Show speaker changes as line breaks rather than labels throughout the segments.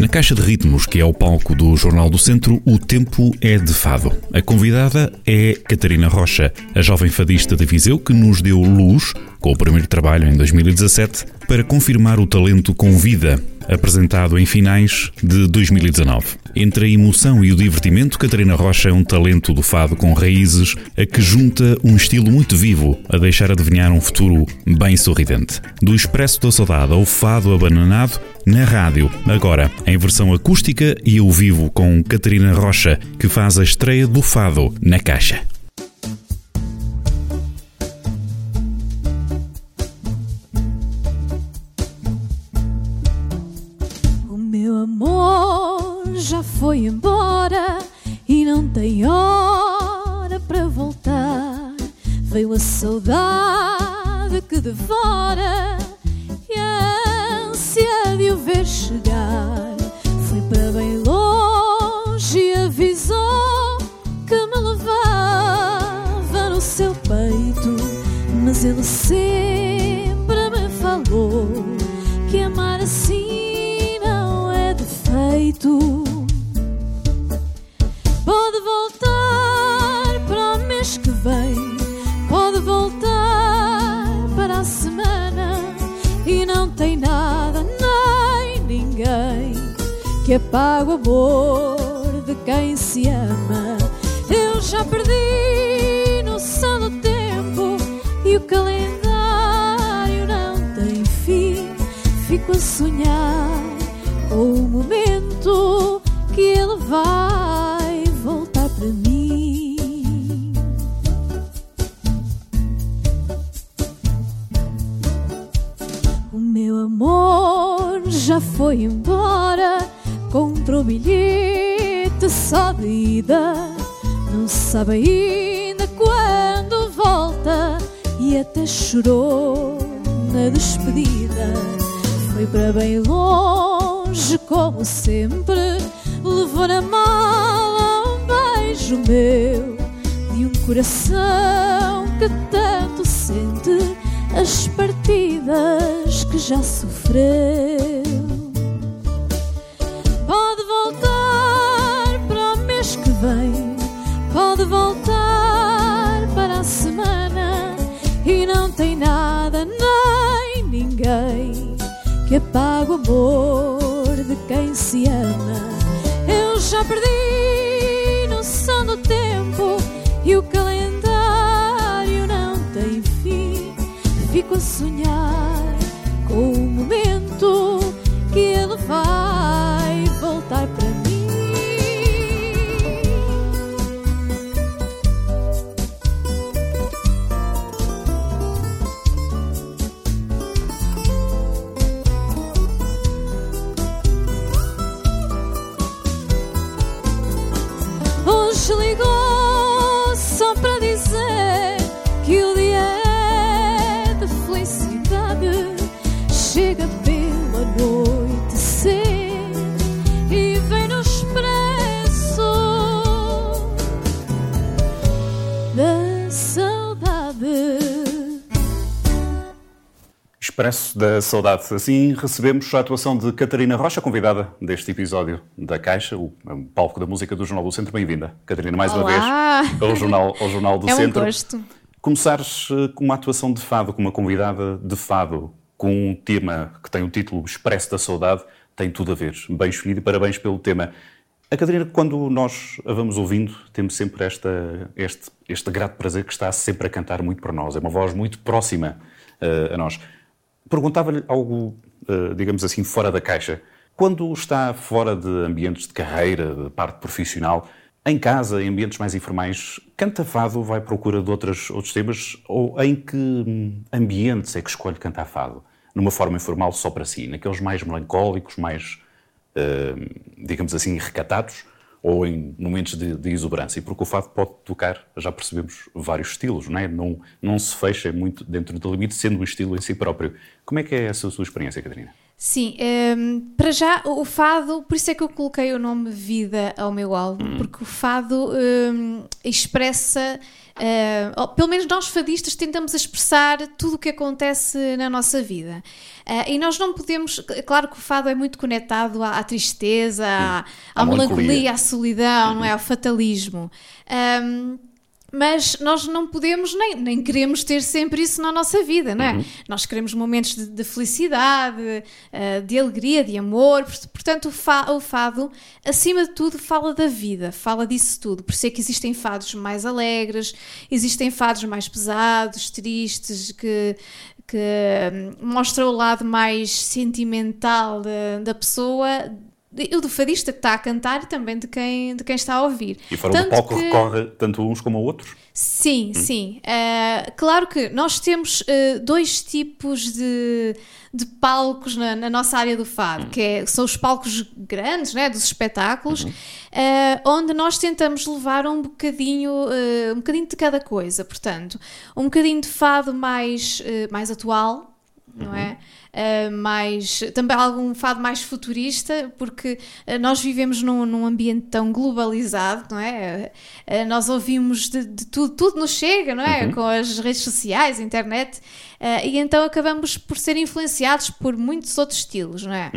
Na caixa de ritmos, que é o palco do Jornal do Centro, o tempo é de fado. A convidada é Catarina Rocha, a jovem fadista de Viseu que nos deu luz, com o primeiro trabalho em 2017, para confirmar o talento com vida apresentado em finais de 2019. Entre a emoção e o divertimento, Catarina Rocha é um talento do fado com raízes a que junta um estilo muito vivo, a deixar adivinhar um futuro bem sorridente. Do Expresso da Saudade ao fado abananado, na rádio, agora em versão acústica e ao vivo com Catarina Rocha, que faz a estreia do fado na caixa.
Saudade que devora e a ânsia de o ver chegar. Foi para bem longe e avisou que me levava no seu peito, mas ele sempre me falou que amar assim não é defeito. Que apague o amor de quem se ama. Eu já perdi noção do tempo e o calendário não tem fim. Fico a sonhar com o momento que ele vai para mim. O meu amor já foi embora, bilhete só de ida. Não sabe ainda quando volta e até chorou na despedida. Foi para bem longe, como sempre, levou na mala beijo meu de um coração que tanto sente as partidas que já sofreu. Que apague o amor de quem se ama. Eu já perdi noção do tempo e o calendário não tem fim. Fico a sonhar com o momento expresso da saudade.
Expresso da Saudade. Assim recebemos a atuação de Catarina Rocha, convidada deste episódio da Caixa, o palco da música do Jornal do Centro. Bem-vinda, Catarina, mais
Olá.
uma vez ao Jornal, ao Jornal do
é
Centro.
um gosto.
Começares eh, com uma atuação de fado, com uma convidada de fado, com um tema que tem o título Expresso da Saudade, tem tudo a ver. Bem escolhido e parabéns pelo tema. A Catarina, quando nós a vamos ouvindo, temos sempre esta, este, este grato prazer que está sempre a cantar muito para nós. É uma voz muito próxima uh, a nós. Perguntava-lhe algo, uh, digamos assim, fora da caixa. Quando está fora de ambientes de carreira, de parte profissional, em casa, em ambientes mais informais, canta fado, vai à procura de outros, outros temas? Ou em que ambientes é que escolhe cantar fado? Numa forma informal, só para si? Naqueles mais melancólicos, mais, uh, digamos assim, recatados? Ou em momentos de, de, exuberância? Porque o fado pode tocar, já percebemos, vários estilos, não é? Não, não se fecha muito dentro do limite, sendo o estilo em si próprio. Como é que é essa a sua experiência, Catarina?
Sim, um, para já o fado, por isso é que eu coloquei o nome Vida ao meu álbum,
Hum.
porque o fado um, expressa, uh, ou pelo menos nós fadistas tentamos expressar tudo o que acontece na nossa vida. Uh, e nós não podemos, claro que o fado é muito conectado à, à tristeza, à, à
À
melancolia,
melancolia.
à solidão, não é? Ao fatalismo. Um, mas nós não podemos nem, nem queremos ter sempre isso na nossa vida, não é? Nós queremos momentos de, de felicidade, eh, de alegria, de amor. Port- Portanto, o, fa- o fado, acima de tudo, fala da vida, fala disso tudo. Por isso é que existem fados mais alegres, existem fados mais pesados, tristes, que, que hum, mostram o lado mais sentimental da, da pessoa. O do fadista que está a cantar e também de quem, de quem está a ouvir.
E fora do
Tanto
palco
que-
recorre tanto uns como outros?
Sim, sim. Uh, claro que nós temos uh, dois tipos de, de palcos na, na nossa área do fado, que é- são os palcos grandes, né, dos espetáculos, uh, onde nós tentamos levar um bocadinho, um bocadinho de cada coisa. Portanto, um bocadinho de fado mais, mais atual, não é? Uh, mais, também algum fado mais futurista, porque uh, nós vivemos num, num ambiente tão globalizado, não é? Uh, nós ouvimos de, de tudo, tudo nos chega, não é? Com as redes sociais, internet, e então acabamos por ser influenciados por muitos outros estilos, não é?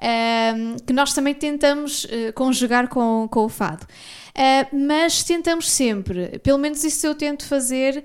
Um, que nós também tentamos uh, conjugar com, com o fado. Uh, mas tentamos sempre, pelo menos isso eu tento fazer,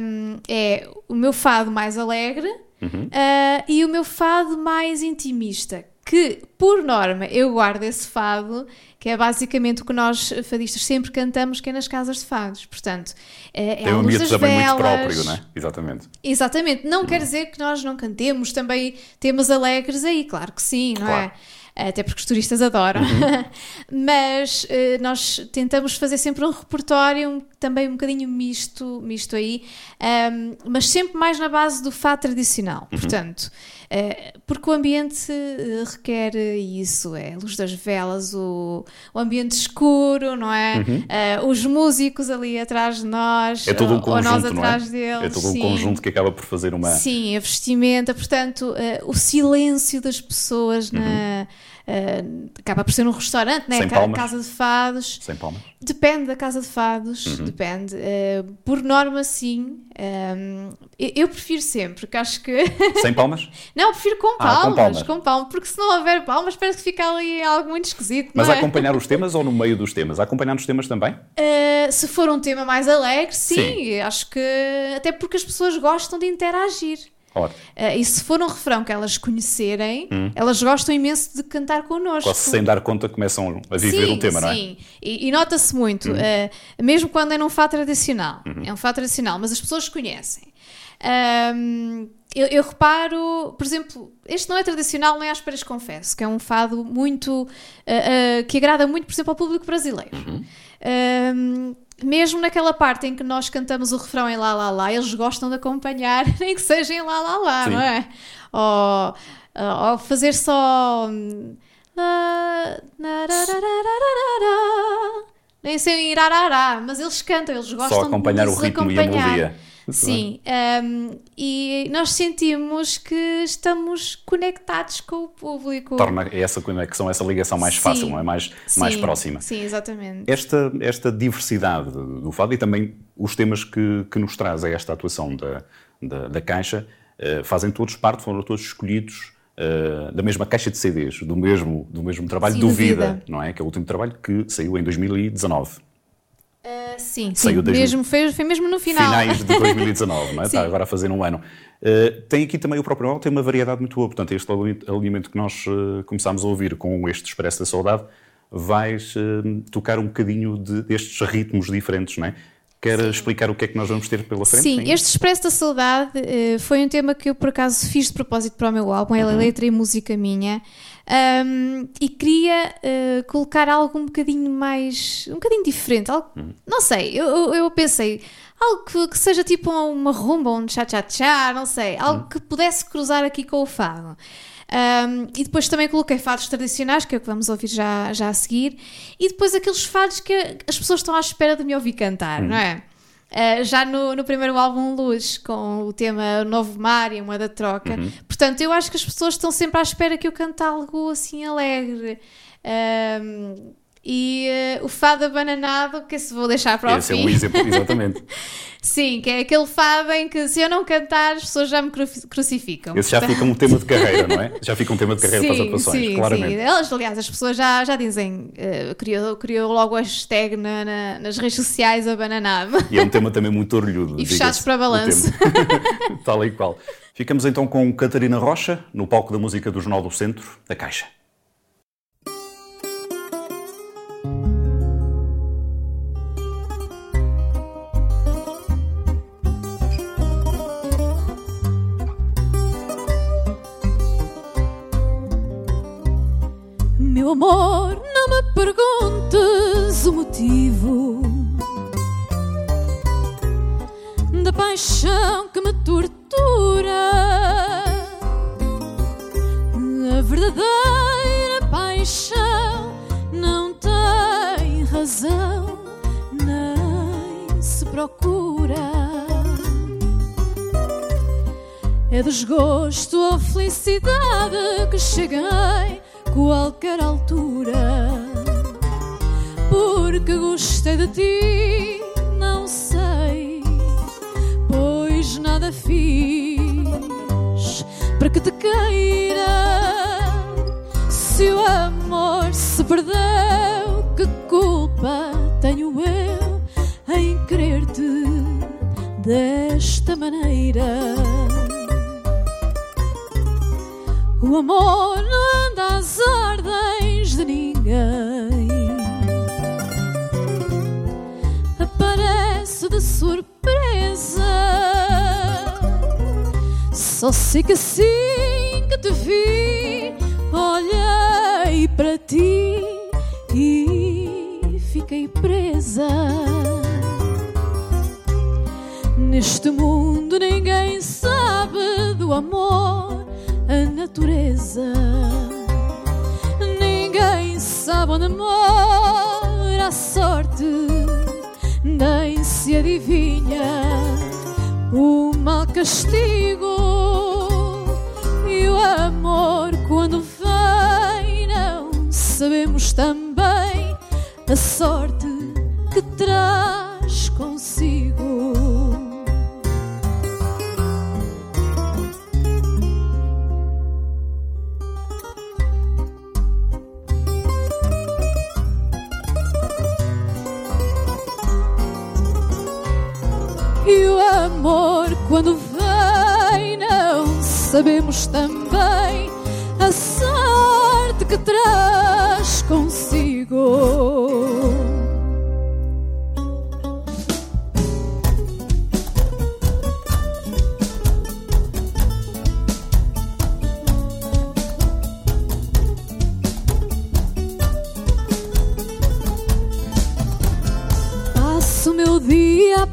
um, é o meu fado mais alegre uh, e o meu fado mais intimista. Que, por norma, eu guardo esse fado, que é basicamente o que nós fadistas sempre cantamos, que é nas casas de fados. Portanto, é, é
Tem
a
um ambiente também muito
velas.
próprio, não é? Exatamente.
Exatamente, não quer dizer que nós não cantemos também temas alegres aí, claro que sim, não
Claro.
é? Até porque os turistas adoram. Mas eh, nós tentamos fazer sempre um repertório um- também um bocadinho misto, misto aí, ahm, mas sempre mais na base do fado tradicional. Portanto, eh, porque o ambiente eh, requer isso, é a luz das velas, o, o ambiente escuro, não é? Eh, os músicos ali atrás de nós,
É todo um
ou, ou nós
conjunto, não é?
atrás deles.
É todo um
sim.
conjunto que acaba por fazer uma.
Sim, a vestimenta, portanto, eh, o silêncio das pessoas na, eh, acaba por ser um restaurante, né?
Sem palmas.
casa de fados.
Sem palmas.
Depende da casa de fados,
Uhum.
depende. Eh, por norma, sim. Ehm, eu, prefiro sempre, que acho que.
Sem palmas?
não, eu prefiro com
Ah,
palmas,
com palmas.
com palmas, porque se não houver palmas, parece que fica ali algo muito esquisito.
Mas
é?
acompanhar os temas ou no meio dos temas? Acompanhar nos temas também?
Uh, se for um tema mais alegre, sim,
Sim.
acho que até porque as pessoas gostam de interagir.
Ótimo.
Uh, e se for um refrão que elas conhecerem, elas gostam imenso de cantar connosco.
Quase sem dar conta começam a viver
sim,
o tema, não é?
Sim, e, e nota-se muito,
Uhum.
uh, mesmo quando é num fado tradicional, é um fado tradicional, mas as pessoas conhecem. Um, eu, eu reparo, por exemplo, este não é tradicional nem às peras confesso, que é um fado muito uh, que agrada muito, por exemplo, ao público brasileiro.
Uhum.
Um, mesmo naquela parte em que nós cantamos o refrão em lá lá lá, eles gostam de acompanhar, nem que seja em lá lá lá,
Sim.
não é? Ou, ou fazer só. Nem sei em irarará, mas eles cantam, eles gostam
acompanhar
de
o
nos
ritmo e a
acompanhar.
melodia. Muito
Sim, um, e nós sentimos que estamos conectados com o público.
Torna essa conexão, essa ligação mais
Sim.
fácil, não é? Mais, mais
Sim,
próxima.
Sim, exatamente.
Esta, esta diversidade do fado e também os temas que, que nos traz a esta atuação da, da, da Caixa eh, fazem todos parte, foram todos escolhidos eh, da mesma caixa de CDs, do mesmo, do mesmo trabalho
Sim,
do
do
Vida,
Vida.
não é? Que é o último trabalho que saiu em 2019.
Uh, sim, sim.
Saiu
Mesmo, foi, foi mesmo no final.
Finais de 2019, não é?
Sim.
Está agora a fazer um ano. Eh, tem aqui também o próprio álbum, tem uma variedade muito boa. Portanto, este ali- alinhamento que nós eh, começámos a ouvir com este Expresso da Saudade, vais eh, tocar um bocadinho de- destes ritmos diferentes, não é? Quer explicar o que é que nós vamos ter pela frente?
Sim,
ainda?
este Expresso da Saudade eh, foi um tema que eu por acaso fiz de propósito para o meu álbum, ela é letra e música minha, ahm, e queria eh, colocar algo um bocadinho mais, um bocadinho diferente, algo, não sei, eu, eu- pensei, algo que, que seja tipo uma rumba, um cha-cha-cha, não sei, algo que pudesse cruzar aqui com o fado. Um, e depois também coloquei fados tradicionais, que é o que vamos ouvir já, já a seguir, e depois aqueles fados que as pessoas estão à espera de me ouvir cantar, não é?
Uh, já no, no, primeiro álbum Luz, com o tema Novo Mar e a Moeda Troca. Uhum. Portanto, eu acho que as pessoas estão sempre à espera que eu cante algo assim alegre. Um, e uh, o fado abananado, que se vou deixar para
Esse
o fim.
é um exemplo, exatamente.
Sim, que é aquele fado em que se eu não cantar as pessoas já me crucificam.
Esse já fica um tema de carreira, não é? Já fica um tema de carreira sim, para as atuações, sim, claramente. Sim.
Elas, aliás, as pessoas já, já dizem, uh, criou, criou logo a hashtag na, na, nas redes sociais abananado.
E é um tema também muito orgulhoso.
E fechados para balanço.
Tal e qual. Ficamos então com Catarina Rocha, no palco da música do Jornal do Centro, da Caixa.
Amor, não me perguntes o motivo da paixão que me tortura. A verdadeira paixão não tem razão, nem se procura. É desgosto ou felicidade que cheguei qualquer altura. Porque gostei de ti, não sei, pois nada fiz para que te queira. Se o amor se perdeu, que culpa tenho eu em querer-te desta maneira? O amor não anda às ordens de ninguém. Aparece de surpresa. Só sei que assim que te vi, olhei para ti e fiquei presa. Neste mundo ninguém sabe do amor natureza. Ninguém sabe onde mora a sorte, nem se adivinha o mal castigo. E o amor, quando vem, não sabemos também a sorte que traz consigo. Sabemos também a sorte que traz consigo.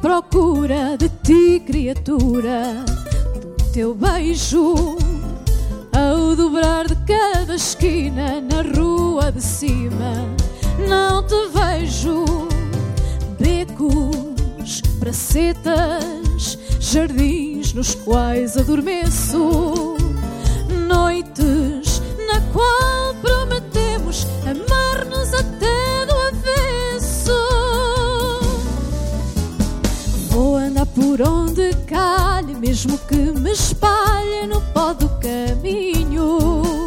procura de ti, criatura, teu beijo. Ao dobrar de cada esquina na rua de cima, não te vejo. Becos, pracetas, jardins nos quais adormeço. Noites na qual mesmo que me espalhe no pó do caminho.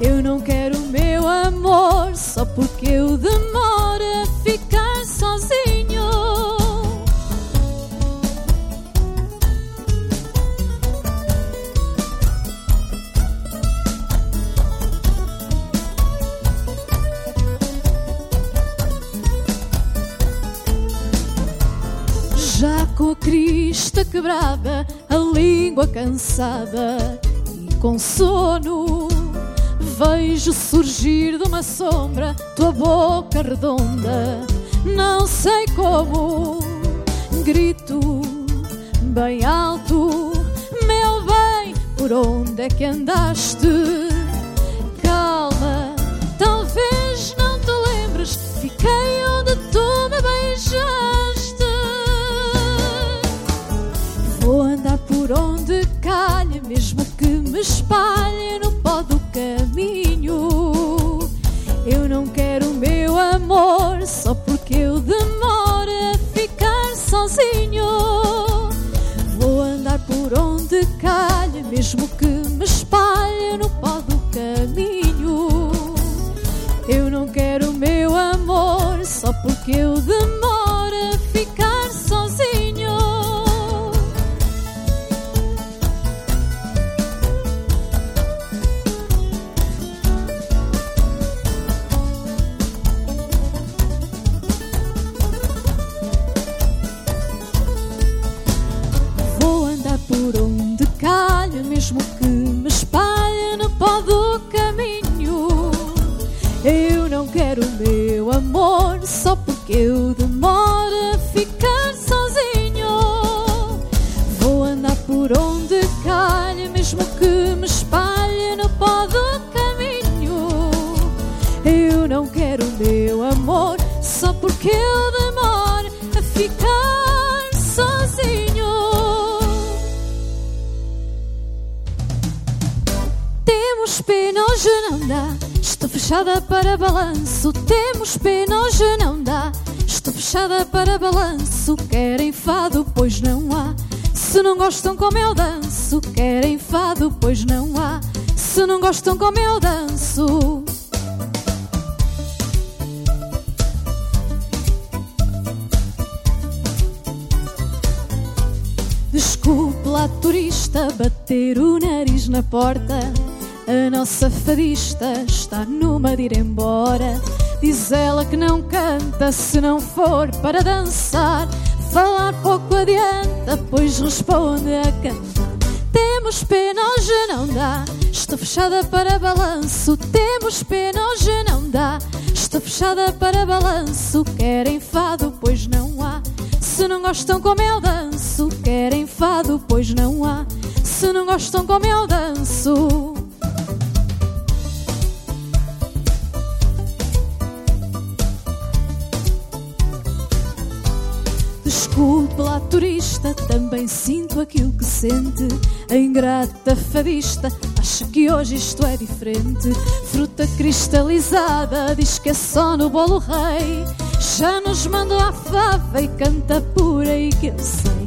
Eu não quero meu amor só porque eu demoro com a crista quebrada, a língua cansada e com sono. Vejo surgir de uma sombra tua boca redonda, não sei como. Grito bem alto, meu bem, por onde é que andaste? Calma, talvez não te lembres, fiquei onde tu me beijaste. Onde calha, mesmo que me espalhe ficar sozinho. Temos pena, hoje não dá. Estou fechada para balanço. Temos pena, hoje não dá. Estou fechada para balanço. Querem fado, pois não há. Se não gostam como eu danço, querem fado, pois não há. Se não gostam como eu danço. Lá, turista, bater o nariz na porta. A nossa fadista está numa de ir embora. Diz ela que não canta se não for para dançar. Falar pouco adianta, pois responde a cantar. Temos pena, hoje não dá. Estou fechada para balanço. Temos pena, hoje não dá. Estou fechada para balanço. Querem fado, pois não há. Se não gostam como eu danço, querem fado, pois não há. Se não gostam como eu danço. Desculpe lá, turista, também sinto aquilo que sente. A ingrata fadista acha que hoje isto é diferente. Fruta cristalizada diz que é só no bolo rei. Já nos mandou a fava e canta por aí que eu sei.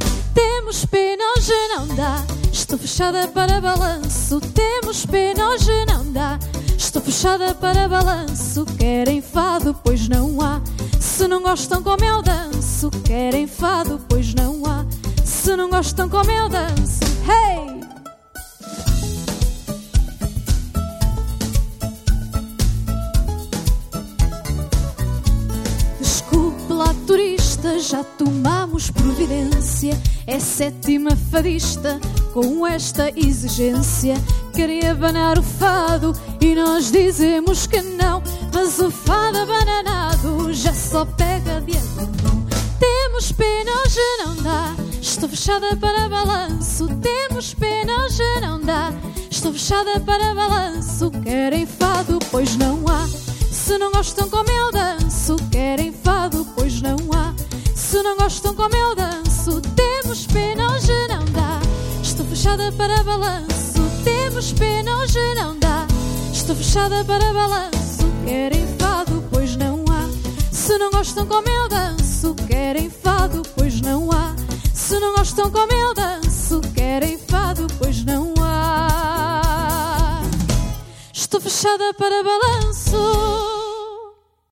Temos pena, hoje não dá. Estou fechada para balanço. Temos pena, hoje não dá. Estou fechada para balanço. Querem fado, pois não há. Se não gostam como eu danço, querem fado, pois não há. Se não gostam como eu danço, hey! Já tomamos providência. É sétima fadista com esta exigência. Queria abanar o fado e nós dizemos que não. Mas o fado abananado já só pega de mão. Temos pena, hoje não dá. Estou fechada para balanço. Temos pena, hoje não dá. Estou fechada para balanço. Querem fado, pois não há. Se não gostam como eu danço, querem fado, pois não há. Se não gostam como eu danço, temos pena, hoje não dá. Estou fechada para balanço, temos pena, hoje não dá. Estou fechada para balanço, querem fado, pois não há. Se não gostam como eu danço, querem fado, pois não há. Se não gostam como eu danço, querem fado, pois não há. Estou fechada para balanço.